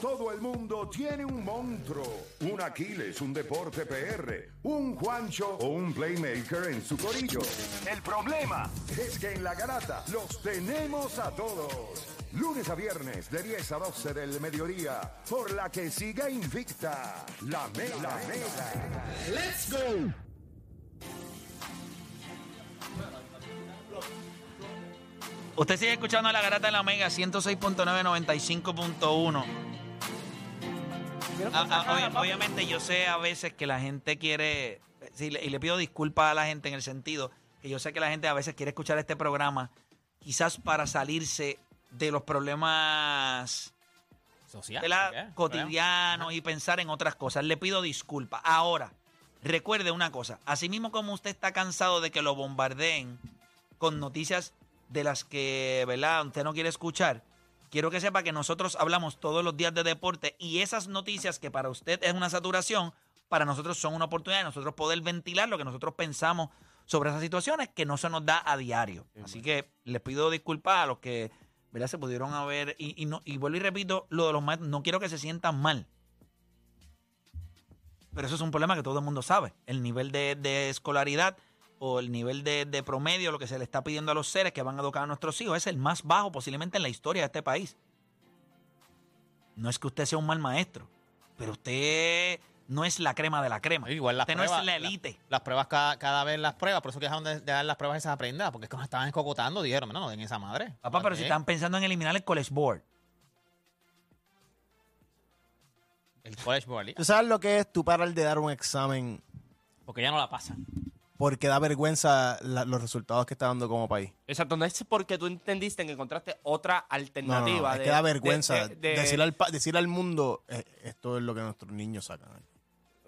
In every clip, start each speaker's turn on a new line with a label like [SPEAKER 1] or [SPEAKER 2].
[SPEAKER 1] todo el mundo tiene un monstruo. Un Aquiles, un Deporte PR, un Juancho o un Playmaker en su corillo. El problema es que en la garata los tenemos a todos. Lunes a viernes de 10 a 12 del mediodía, por la que siga invicta la Mega. La Mega. ¡Let's go!
[SPEAKER 2] Usted sigue escuchando la garata de la Omega 106.995.1. Ah, ah, obvi- obviamente yo sé a veces que la gente quiere, le- y le pido disculpas a la gente en el sentido que yo sé que la gente a veces quiere escuchar este programa quizás para salirse de los problemas
[SPEAKER 3] Social.
[SPEAKER 2] de la-
[SPEAKER 3] ¿qué?
[SPEAKER 2] cotidianos y pensar en otras cosas. Le pido disculpas. Ahora, recuerde una cosa. Asimismo como usted está cansado de que lo bombardeen con noticias de las que, ¿verdad? Usted no quiere escuchar. Quiero que sepa que nosotros hablamos todos los días de deporte y esas noticias que para usted es una saturación, para nosotros son una oportunidad de nosotros poder ventilar lo que nosotros pensamos sobre esas situaciones que no se nos da a diario. Así que les pido disculpas a los que ¿verdad? se pudieron haber. Y, y no, y vuelvo y repito, lo de los maestros, no quiero que se sientan mal. Pero eso es un problema que todo el mundo sabe. El nivel de, de escolaridad o el nivel de, de promedio, lo que se le está pidiendo a los seres que van a educar a nuestros hijos, es el más bajo posiblemente en la historia de este país. No es que usted sea un mal maestro, pero usted no es la crema de la crema.
[SPEAKER 3] Igual las
[SPEAKER 2] usted no es la
[SPEAKER 3] la-
[SPEAKER 2] élite.
[SPEAKER 3] Las pruebas cada, cada vez las pruebas, por eso que dejaron de, de dar las pruebas esas aprendidas, porque es que nos estaban escocotando, dijeron, no, no den esa madre.
[SPEAKER 2] Papá, pero si están pensando en eliminar el College Board.
[SPEAKER 3] El college board,
[SPEAKER 4] ¿Tú sabes lo que es tú parar de dar un examen
[SPEAKER 3] porque ya no la pasan.
[SPEAKER 4] Porque da vergüenza la- los resultados que está dando como país?
[SPEAKER 5] Exacto, no es porque tú entendiste que encontraste otra
[SPEAKER 4] No, no,
[SPEAKER 5] alternativa.
[SPEAKER 4] no, es
[SPEAKER 5] de-
[SPEAKER 4] que da vergüenza
[SPEAKER 5] de- de-
[SPEAKER 4] decirle, al, al mundo eh, esto es lo que nuestros niños sacan.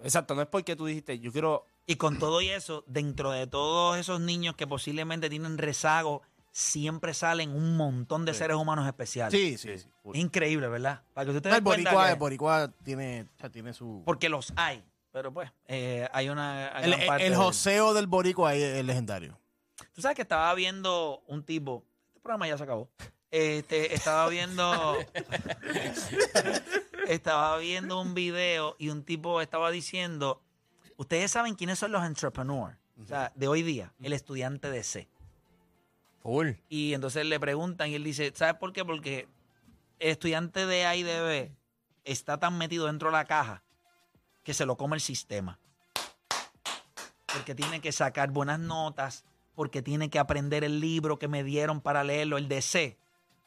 [SPEAKER 5] Exacto, no es porque tú dijiste, yo quiero.
[SPEAKER 2] Y con todo y eso, dentro de todos esos niños que posiblemente tienen rezago, siempre salen un montón de seres humanos especiales.
[SPEAKER 4] Sí, sí, sí.
[SPEAKER 2] Es increíble, ¿verdad? Para que usted
[SPEAKER 4] el boricua, el boricua tiene, tiene su...
[SPEAKER 2] Porque los hay. Pero pues, eh, hay una. hay
[SPEAKER 4] El,
[SPEAKER 2] gran parte
[SPEAKER 4] el
[SPEAKER 2] de-
[SPEAKER 4] joseo del boricua es, es legendario.
[SPEAKER 2] Tú sabes que estaba viendo un tipo. Este programa ya se acabó. Este, estaba viendo. estaba viendo un video y un tipo estaba diciendo. Ustedes saben quiénes son los entrepreneurs. O sea, de hoy día, el estudiante de C.
[SPEAKER 3] Full.
[SPEAKER 2] Y entonces le preguntan y él dice, ¿sabes por qué? Porque el estudiante de A y de B está tan metido dentro de la caja que se lo come el sistema. Porque tiene que sacar buenas notas, porque tiene que aprender el libro que me dieron para leerlo, el de C.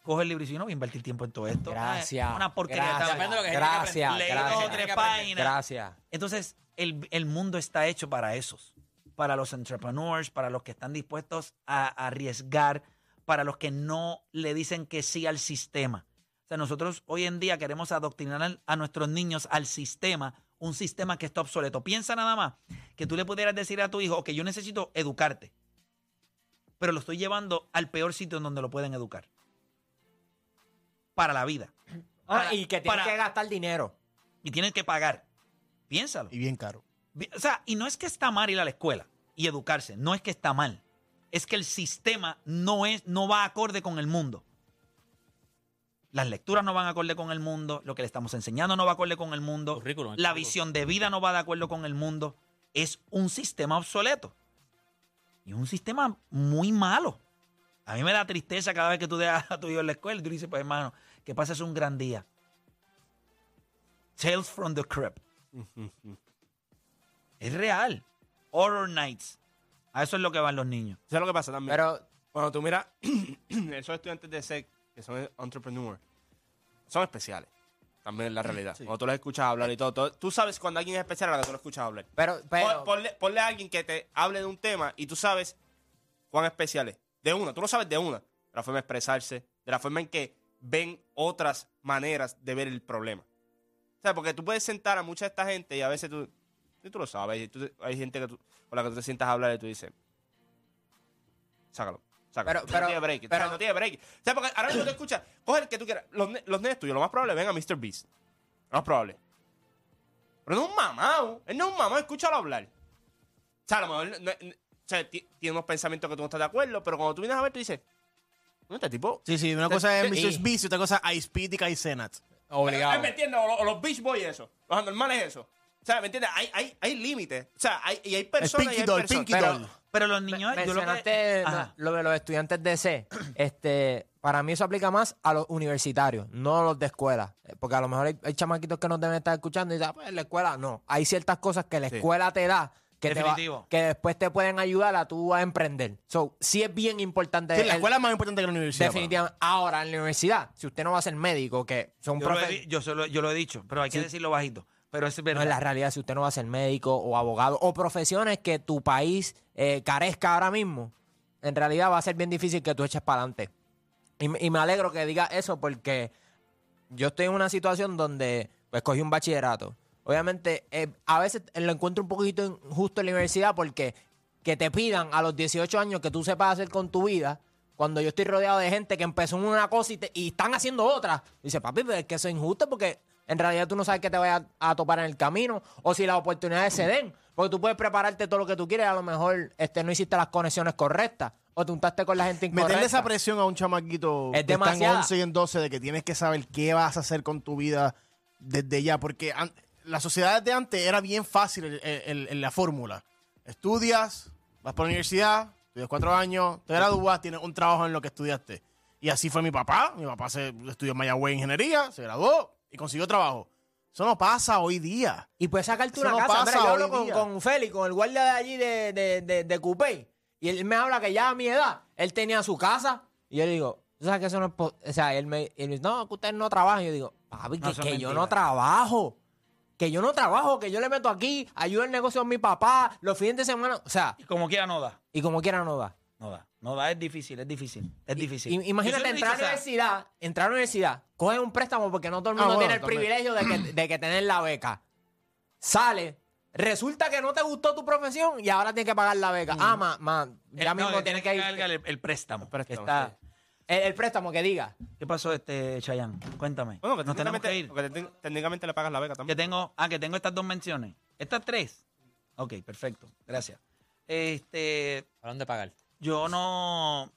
[SPEAKER 2] Coge el libro y dice, no voy a invertir tiempo en todo esto.
[SPEAKER 6] Gracias.
[SPEAKER 2] Una porquería.
[SPEAKER 6] Gracias.
[SPEAKER 2] tal.
[SPEAKER 6] Gracias,
[SPEAKER 2] Leí
[SPEAKER 6] gracias.
[SPEAKER 2] dos tres páginas.
[SPEAKER 6] Gracias.
[SPEAKER 2] Entonces, el, el mundo está hecho para esos, para los entrepreneurs, para los que están dispuestos a, a arriesgar, para los que no le dicen que sí al sistema. O sea, nosotros hoy en día queremos adoctrinar a nuestros niños al sistema, un sistema que está obsoleto. Piensa nada más que tú le pudieras decir a tu hijo, ok, yo necesito educarte, pero lo estoy llevando al peor sitio en donde lo pueden educar. Para la vida.
[SPEAKER 6] Ah,
[SPEAKER 2] Para-
[SPEAKER 6] y que tienes
[SPEAKER 2] para-
[SPEAKER 6] que gastar dinero.
[SPEAKER 2] Y tienen que pagar. Piénsalo.
[SPEAKER 4] Y bien caro.
[SPEAKER 2] O sea, y no es que está mal ir a la escuela y educarse, no es que está mal. Es que el sistema no, es, no va acorde con el mundo. Las lecturas no van acorde con el mundo, lo que le estamos enseñando no va acorde con el mundo,
[SPEAKER 3] Currículum,
[SPEAKER 2] la
[SPEAKER 3] currículum.
[SPEAKER 2] visión de vida no va de acuerdo con el mundo. Es un sistema obsoleto. Y un sistema muy malo. A mí me da tristeza cada vez que tú dejas a tu hijo en la escuela y tú dices, pues hermano, que pases un gran día. Tales from the Crypt. Es real. Horror Nights. A eso es lo que van los niños.
[SPEAKER 5] ¿Sabes lo que pasa también?
[SPEAKER 6] Pero
[SPEAKER 5] Cuando tú miras esos estudiantes de SEC, que son entrepreneurs, son especiales. También es la realidad. Cuando tú los escuchas hablar y todo, todo- tú sabes cuando alguien es especial a la que tú lo escuchas hablar.
[SPEAKER 6] Pero, pero,
[SPEAKER 5] Pon- ponle, ponle a alguien que te hable de un tema y tú sabes cuán especial es. De una, tú lo sabes de una. De la forma de expresarse, de la forma en que ven otras maneras de ver el problema. O sea, porque tú puedes sentar a mucha de esta gente y a veces tú, y tú lo sabes, y tú- hay gente que tú- con la que tú te sientas a hablar y tú dices, sácalo.
[SPEAKER 6] Pero-
[SPEAKER 5] no
[SPEAKER 6] pero-
[SPEAKER 5] tiene break. o sea,
[SPEAKER 6] pero-
[SPEAKER 5] no tiene break. O sea, porque ahora mismo tú escuchas, coge el que tú quieras. Los, los nenes tuyos, lo más probable, ven a Mr. Beast. Lo más probable. Pero no es un mamado. Él no es un mamado, escúchalo hablar. O sea, a lo mejor no- no- o sea, ti- tiene unos pensamientos que tú no estás de acuerdo, pero cuando tú vienes a ver, tú dices, ¿no este tipo?
[SPEAKER 4] Sí, sí, una cosa es
[SPEAKER 6] Y-
[SPEAKER 4] Mr. Beast y otra cosa es Ice Pete y Kai Senat.
[SPEAKER 6] Obligado.
[SPEAKER 5] ¿Me entiendes? O, los- o los Beach Boys eso. Los anormales eso. O sea, ¿me entiendes? Hay, hay, hay límites. O sea, hay, y hay
[SPEAKER 4] El
[SPEAKER 5] personas y
[SPEAKER 4] Pinky
[SPEAKER 5] hay
[SPEAKER 4] Doll,
[SPEAKER 5] personas.
[SPEAKER 4] Pinky
[SPEAKER 6] Pero-
[SPEAKER 4] Doll.
[SPEAKER 2] Pero los niños, yo lo que. Ajá.
[SPEAKER 6] lo de los estudiantes de C. Este, para mí eso aplica más a los universitarios, no a los de escuela. Eh, Porque a lo mejor hay, hay chamaquitos que nos deben estar escuchando y dicen, ah, pues la escuela no. Hay ciertas cosas que la escuela te da que, te va-
[SPEAKER 2] Definitivo.
[SPEAKER 6] que después te pueden ayudar a tú a emprender. So, sí es bien importante.
[SPEAKER 4] Sí, la
[SPEAKER 6] el-
[SPEAKER 4] escuela es más importante que la universidad.
[SPEAKER 6] Definitivamente. Ahora, en la universidad, si usted no va a ser médico, que son
[SPEAKER 2] Yo lo, he,
[SPEAKER 6] profe-
[SPEAKER 2] di- yo, se lo- yo lo he dicho, pero hay que decirlo bajito. Pero es verdad.
[SPEAKER 6] No, en la realidad, si usted no va a ser médico o abogado o profesiones que tu país eh, carezca ahora mismo, en realidad va a ser bien difícil que tú eches para adelante. Y, me- y me alegro que diga eso porque yo estoy en una situación donde pues cogí un bachillerato. Obviamente, eh, a veces lo encuentro un poquito injusto en la universidad porque que te pidan a los 18 años que tú sepas hacer con tu vida, cuando yo estoy rodeado de gente que empezó en una cosa y, te- y están haciendo otra. Dice, papi, pero es que eso es injusto porque en realidad tú no sabes qué te vayas a, a topar en el camino o si las oportunidades se den. Porque tú puedes prepararte todo lo que tú quieres, a lo mejor este, no hiciste las conexiones correctas o te untaste con la gente incorrecta.
[SPEAKER 4] Meterle esa presión a un chamaquito
[SPEAKER 6] Es
[SPEAKER 4] que está en
[SPEAKER 6] demasiada.
[SPEAKER 4] 11 y en 12 de que tienes que saber qué vas a hacer con tu vida desde ya. Porque la sociedad de antes era bien fácil el- el- el- la fórmula. Estudias, vas por la universidad, estudias cuatro años, te gradúas, tienes un trabajo en lo que estudiaste. Y así fue mi papá. Mi papá se estudió en Mayagüez Ingeniería, se graduó y consiguió trabajo. Eso no pasa hoy día.
[SPEAKER 6] Y puedes sacarte
[SPEAKER 4] Eso
[SPEAKER 6] una
[SPEAKER 4] no
[SPEAKER 6] casa. Mira, yo hablo con, con Félix, con el guardia de allí de, de, de, de Coupé. Y él me habla que ya a mi edad, él tenía su casa. Y yo le digo, ¿tú sabes que eso no es... po-?" O sea, él me, él me dice, no, que usted no trabaja. Y yo digo, papi,
[SPEAKER 2] No,
[SPEAKER 6] que, yo
[SPEAKER 2] mentira.
[SPEAKER 6] no trabajo. Que yo no trabajo, que yo le meto aquí, ayudo el negocio a mi papá, los fines de semana. O sea,
[SPEAKER 2] Y como quiera no da.
[SPEAKER 6] y como quiera no da.
[SPEAKER 2] No da. No da, es difícil, es difícil. Es difícil.
[SPEAKER 6] I- Imagínate entrar a la
[SPEAKER 2] dicho, o sea,
[SPEAKER 6] universidad, entrar a la universidad, coge un préstamo porque no todo el
[SPEAKER 4] Ah,
[SPEAKER 6] mundo
[SPEAKER 4] bueno,
[SPEAKER 6] tiene el
[SPEAKER 4] también.
[SPEAKER 6] privilegio de que, de que tener la beca. Sale, resulta que no te gustó tu profesión y ahora tienes que pagar la beca. Ah, ma, ma, ya
[SPEAKER 2] el- no,
[SPEAKER 6] mismo
[SPEAKER 2] le
[SPEAKER 6] tienes
[SPEAKER 2] tiene
[SPEAKER 6] que ir.
[SPEAKER 2] cargar el, el préstamo.
[SPEAKER 5] El préstamo,
[SPEAKER 2] que está,
[SPEAKER 5] sí.
[SPEAKER 6] El, el préstamo que diga.
[SPEAKER 2] ¿Qué pasó, este Chayanne? Cuéntame.
[SPEAKER 5] Bueno, que
[SPEAKER 2] Nos tenemos
[SPEAKER 5] técnicamente,
[SPEAKER 2] que ir.
[SPEAKER 5] porque te- técnicamente le pagas la beca
[SPEAKER 2] Que
[SPEAKER 5] también.
[SPEAKER 2] tengo, ah, que tengo estas dos menciones. Estas tres. Ok, perfecto. Gracias. Este,
[SPEAKER 3] ¿Para dónde pagar?
[SPEAKER 2] Yo no.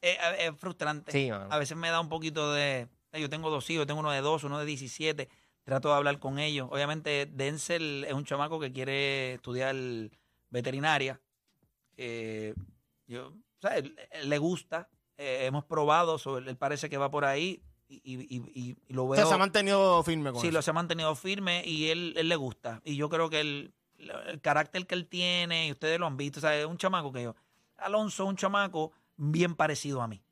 [SPEAKER 2] es, es frustrante.
[SPEAKER 6] Sí, mano.
[SPEAKER 2] A veces me da un poquito de. eh, Yo tengo dos hijos, tengo uno de dos, uno de 17. Trato de hablar con ellos. Obviamente, Denzel es un chamaco que quiere estudiar veterinaria. Eh, yo, o sea, él- él le gusta. eh, hemos probado, so, él parece que va por ahí y, y- y- y lo
[SPEAKER 4] O
[SPEAKER 2] veo.
[SPEAKER 4] sea, se ha mantenido firme con
[SPEAKER 2] Sí, lo se ha mantenido firme y él, él le gusta. Y yo creo que el, el carácter que él tiene, y ustedes lo han visto, o sea, es un chamaco que yo. Alonso es un chamaco bien parecido a mí.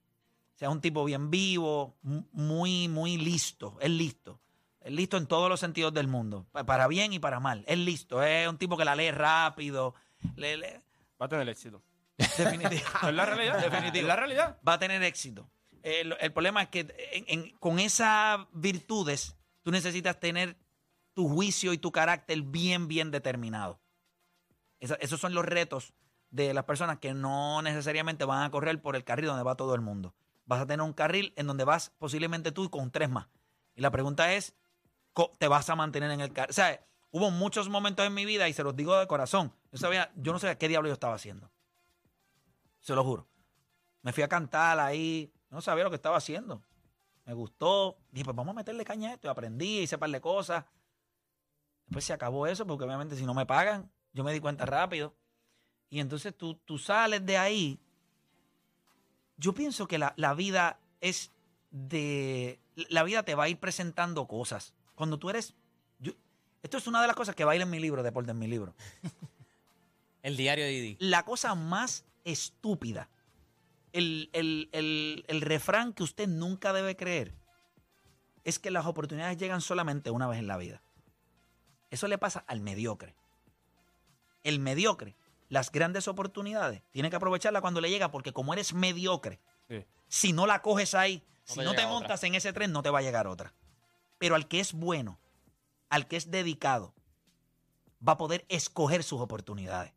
[SPEAKER 2] O sea, es un tipo bien vivo, mu- muy, muy listo. Es listo. Es listo en todos los sentidos del mundo. pa- Para bien y para mal. Es listo. Es un tipo que la lee rápido. le- le-
[SPEAKER 5] Va a tener éxito.
[SPEAKER 2] definitivo.
[SPEAKER 5] Es la realidad.
[SPEAKER 2] Definitivo.
[SPEAKER 5] Es la realidad.
[SPEAKER 2] Va a tener éxito. El, el problema es que en- en- con esas virtudes tú necesitas tener tu juicio y tu carácter bien, bien determinado. Esa- esos son los retos de las personas que no necesariamente van a correr por el carril donde va todo el mundo. Vas a tener un carril en donde vas posiblemente tú con tres más. Y la pregunta es, ¿te vas a mantener en el carril? O sea, hubo muchos momentos en mi vida, y se los digo de corazón, yo, sabía, yo no sabía qué diablo yo estaba haciendo. Se lo juro. Me fui a cantar ahí, no sabía lo que estaba haciendo. Me gustó. Dije, pues vamos a meterle caña a esto. Y aprendí, hice un par de cosas. Después se acabó eso, porque obviamente si no me pagan, yo me di cuenta rápido. Y entonces tú, tú sales de ahí. Yo pienso que la, la vida es de. La vida te va a ir presentando cosas. Cuando tú eres. yo- esto es una de las cosas que va a ir en mi libro, Deporte en mi libro.
[SPEAKER 3] El diario de Didi.
[SPEAKER 2] La cosa más estúpida, el, el- el- el refrán que usted nunca debe creer, es que las oportunidades llegan solamente una vez en la vida. Eso le pasa al mediocre. El mediocre, las grandes oportunidades, tiene que aprovecharla cuando le llega, porque como eres mediocre,
[SPEAKER 5] Sí.
[SPEAKER 2] si no la coges ahí,
[SPEAKER 3] No
[SPEAKER 2] si
[SPEAKER 3] te
[SPEAKER 2] no te
[SPEAKER 3] otra.
[SPEAKER 2] montas en ese tren, no te va a llegar otra. Pero al que es bueno, al que es dedicado, va a poder escoger sus oportunidades.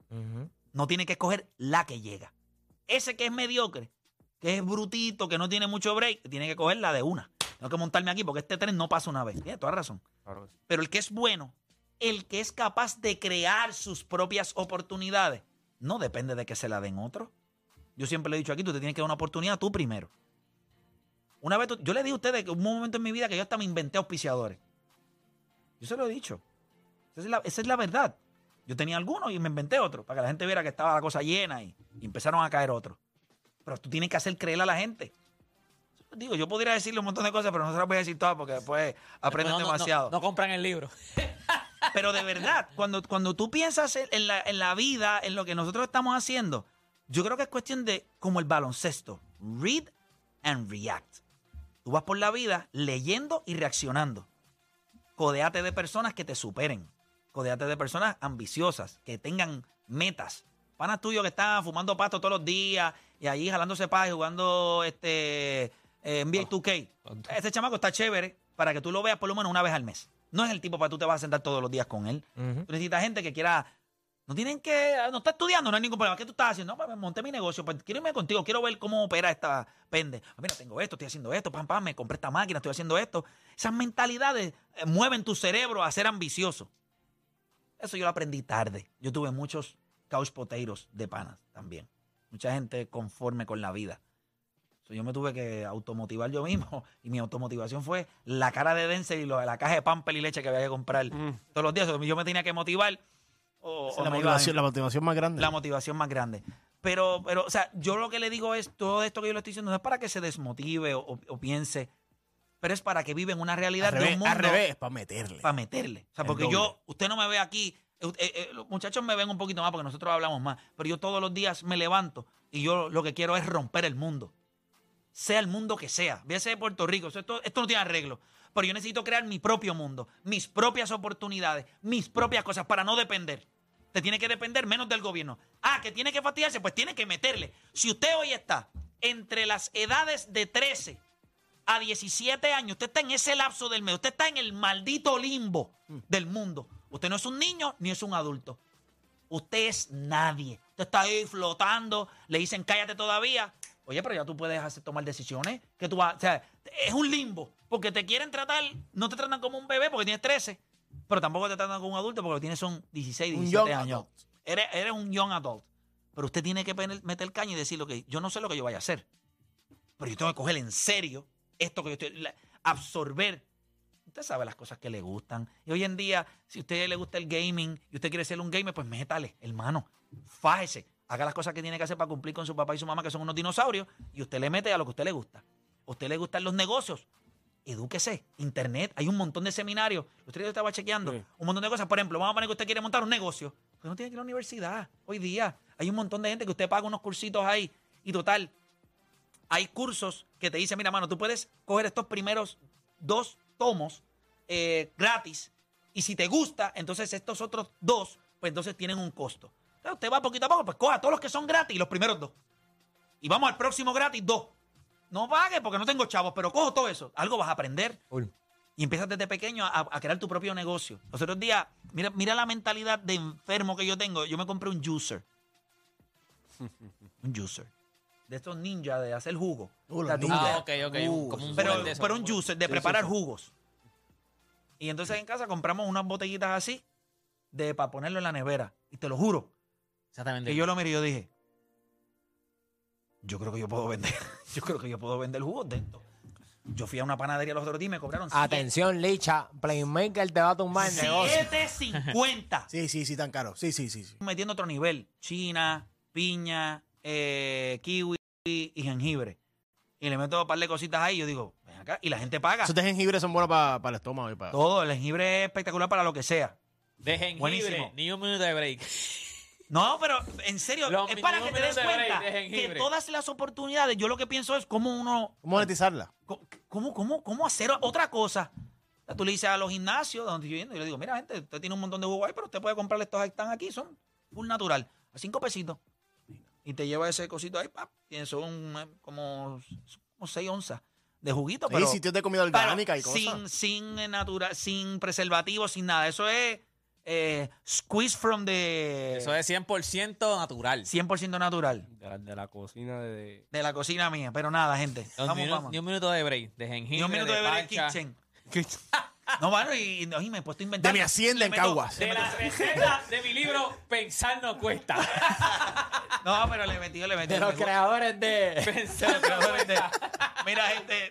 [SPEAKER 2] No tiene que escoger la que llega. Ese que es mediocre, que es brutito, que no tiene mucho break, tiene que coger la de una. Tengo que montarme aquí porque este tren no pasa una vez. Tiene toda razón.
[SPEAKER 5] Claro.
[SPEAKER 2] Pero el que es bueno, el que es capaz de crear sus propias oportunidades, no depende de que se la den otro. Yo siempre le he dicho aquí, tú te tienes que dar una oportunidad tú primero. Una vez tú- yo le dije a ustedes que un momento en mi vida que yo hasta me inventé auspiciadores. Yo se lo he dicho. Esa es la, esa es la verdad. Yo tenía algunos y me inventé otros para que la gente viera que estaba la cosa llena y, y empezaron a caer otros. Pero tú tienes que hacer creer a la gente. Digo, yo podría decirle un montón de cosas, pero no se las voy a decir todas porque después aprenden
[SPEAKER 3] No, no, no,
[SPEAKER 2] demasiado.
[SPEAKER 3] No, compran el libro.
[SPEAKER 2] Pero de verdad, cuando, cuando tú piensas en en la, en la vida, en lo que nosotros estamos haciendo, yo creo que es cuestión de como el baloncesto. Read and react. Tú vas por la vida leyendo y reaccionando. Codeate de personas que te superen. Codeate de personas ambiciosas, que tengan metas. Panas tuyos que están fumando pasto todos los días y ahí jalándose paz y jugando este eh, NBA 2K. Ese chamaco está chévere para que tú lo veas por lo menos una vez al mes. No es el tipo para tú te vas a sentar todos los días con él. Tú necesitas gente que quiera. No tienen que. No está estudiando, no hay ningún problema. ¿Qué tú estás haciendo? No, pues, me monté mi negocio. Pues quiero irme contigo. Quiero ver cómo opera esta pende. Ah, Mira, tengo esto, estoy haciendo esto. Pam, pam, me compré esta máquina, estoy haciendo esto. Esas mentalidades eh, mueven tu cerebro a ser ambicioso. Eso yo lo aprendí tarde. Yo tuve muchos couch potatoes de panas también. Mucha gente conforme con la vida. So, yo me tuve que automotivar yo mismo. Y mi automotivación fue la cara de Denzel y lo la caja de pamper y leche que había que comprar todos los días. Yo me tenía que motivar. O, o
[SPEAKER 4] la, motivación, la motivación más grande.
[SPEAKER 2] la motivación más grande. Pero, pero, o sea, yo lo que le digo es, todo esto que yo le estoy diciendo no es para que se desmotive o, o- o piense, pero es para que viva en una realidad
[SPEAKER 4] al
[SPEAKER 2] de
[SPEAKER 4] revés,
[SPEAKER 2] un mundo
[SPEAKER 4] al revés, para meterle.
[SPEAKER 2] para meterle. O sea, porque yo, usted no me ve aquí, eh, eh, eh, los muchachos me ven un poquito más porque nosotros hablamos más, pero yo todos los días me levanto y yo lo que quiero es romper el mundo. Sea el mundo que sea, véase de Puerto Rico, esto, esto no tiene arreglo. Pero yo necesito crear mi propio mundo, mis propias oportunidades, mis propias cosas para no depender. Te tiene que depender menos del gobierno. Ah, que tiene que fastidiarse, pues tiene que meterle. Si usted hoy está entre las edades de 13 a 17 años, usted está en ese lapso del medio, usted está en el maldito limbo del mundo. Usted no es un niño ni es un adulto. Usted es nadie. Usted está ahí flotando, le dicen cállate todavía. Oye, pero ya tú puedes hacer, tomar decisiones. Que tú vas, o sea, es un limbo. Porque te quieren tratar, no te tratan como un bebé porque tienes 13, pero tampoco te tratan como un adulto porque tienes son 16,
[SPEAKER 4] Un
[SPEAKER 2] 17
[SPEAKER 4] young
[SPEAKER 2] años. Eres, eres un young adult. Pero usted tiene que meter el caño y decir lo que yo no sé lo que yo vaya a hacer. Pero yo tengo que coger en serio esto que yo estoy. la- absorber. Usted sabe las cosas que le gustan. Y hoy en día, si a usted le gusta el gaming y usted quiere ser un gamer, pues métale, hermano. Fájese. Haga las cosas que tiene que hacer para cumplir con su papá y su mamá, que son unos dinosaurios, y usted le mete a lo que a usted le gusta. A usted le gustan los negocios. Edúquese. Internet. Hay un montón de seminarios. Usted yo estaba chequeando.
[SPEAKER 5] Sí.
[SPEAKER 2] Un montón de cosas. Por ejemplo, vamos a poner que usted quiere montar un negocio. Pues no tiene que ir a la universidad. Hoy día hay un montón de gente que usted paga unos cursitos ahí. Y total, hay cursos que te dicen, mira, mano, tú puedes coger estos primeros dos tomos eh, gratis y si te gusta, entonces estos otros dos, pues entonces tienen un costo. Usted va poquito a poco, pues coja todos los que son gratis los primeros dos. Y vamos al próximo gratis, dos. No pague porque no tengo chavos, pero cojo todo eso. Algo vas a aprender. Y empiezas desde pequeño a, a crear tu propio negocio. Los otros días, mira, mira la mentalidad de enfermo que yo tengo. Yo me compré un juicer. un juicer. De estos ninjas de hacer jugo.
[SPEAKER 4] Uh,
[SPEAKER 2] O sea.
[SPEAKER 3] Ah, ok, ok. un- como un
[SPEAKER 2] pero,
[SPEAKER 3] de
[SPEAKER 2] pero un juicer de preparar jugos. Y entonces en casa compramos unas botellitas así de para ponerlo en la nevera. Y te lo juro,
[SPEAKER 3] Exactamente.
[SPEAKER 2] que yo lo miré y yo dije, yo creo que yo puedo vender, yo creo que yo puedo vender jugos de esto. Yo fui a una panadería los otros días y me cobraron
[SPEAKER 6] Atención, Licha. Playmaker te va a tumbar el negocio.
[SPEAKER 2] 7.50.
[SPEAKER 4] Sí, sí, sí, tan caro. Sí, sí, sí. sí.
[SPEAKER 2] Metiendo otro nivel. China, piña, eh, kiwi y jengibre. Y le meto un par de cositas ahí y yo digo, ven acá. Y la gente paga.
[SPEAKER 4] Esos de jengibre son buenos para el estómago y para...
[SPEAKER 2] Todo, el jengibre es espectacular para lo que sea.
[SPEAKER 3] De jengibre,
[SPEAKER 2] Buenísimo.
[SPEAKER 3] ni un minuto de break.
[SPEAKER 2] No, pero en serio,
[SPEAKER 3] Los
[SPEAKER 2] es para que
[SPEAKER 3] minutos
[SPEAKER 2] te des
[SPEAKER 3] de break
[SPEAKER 2] cuenta
[SPEAKER 3] de
[SPEAKER 2] que
[SPEAKER 3] jengibre.
[SPEAKER 2] todas las oportunidades, yo lo que pienso es cómo uno,
[SPEAKER 4] ¿Cómo monetizarla?
[SPEAKER 2] co- cómo, cómo, cómo hacer otra cosa. O sea, Tú le dices a los gimnasios donde yo yendo, yo le digo, mira gente, usted tiene un montón de jugo ahí, pero usted puede comprarle estos que están aquí, son full natural, a cinco pesitos. Y te lleva ese cosito ahí, pap, y son eh, como, como seis onzas de juguito,
[SPEAKER 4] Sí,
[SPEAKER 2] pero
[SPEAKER 4] sitios de comida
[SPEAKER 2] pero
[SPEAKER 4] orgánica y cosas.
[SPEAKER 2] sin, sin, eh, natura- sin preservativos, sin nada. Eso es eh, squeeze from the...
[SPEAKER 3] Eso es 100% natural.
[SPEAKER 2] 100% natural
[SPEAKER 5] De la, de la cocina de...
[SPEAKER 2] de la cocina mía. Pero nada, gente.
[SPEAKER 3] Ni un
[SPEAKER 2] Vamos,
[SPEAKER 3] minu-
[SPEAKER 2] vamos.
[SPEAKER 3] Ni un minuto de break. De jengibre,
[SPEAKER 2] Ni un minuto de
[SPEAKER 3] pancha.
[SPEAKER 2] kitchen. No, bueno, y, y- y me he puesto a inventar.
[SPEAKER 4] De mi hacienda en Caguas.
[SPEAKER 3] De la receta de mi libro Pensar no cuesta.
[SPEAKER 2] No, pero le metí, le metí.
[SPEAKER 6] De los creadores de.
[SPEAKER 3] Pensar no cuesta.
[SPEAKER 2] Mira, gente,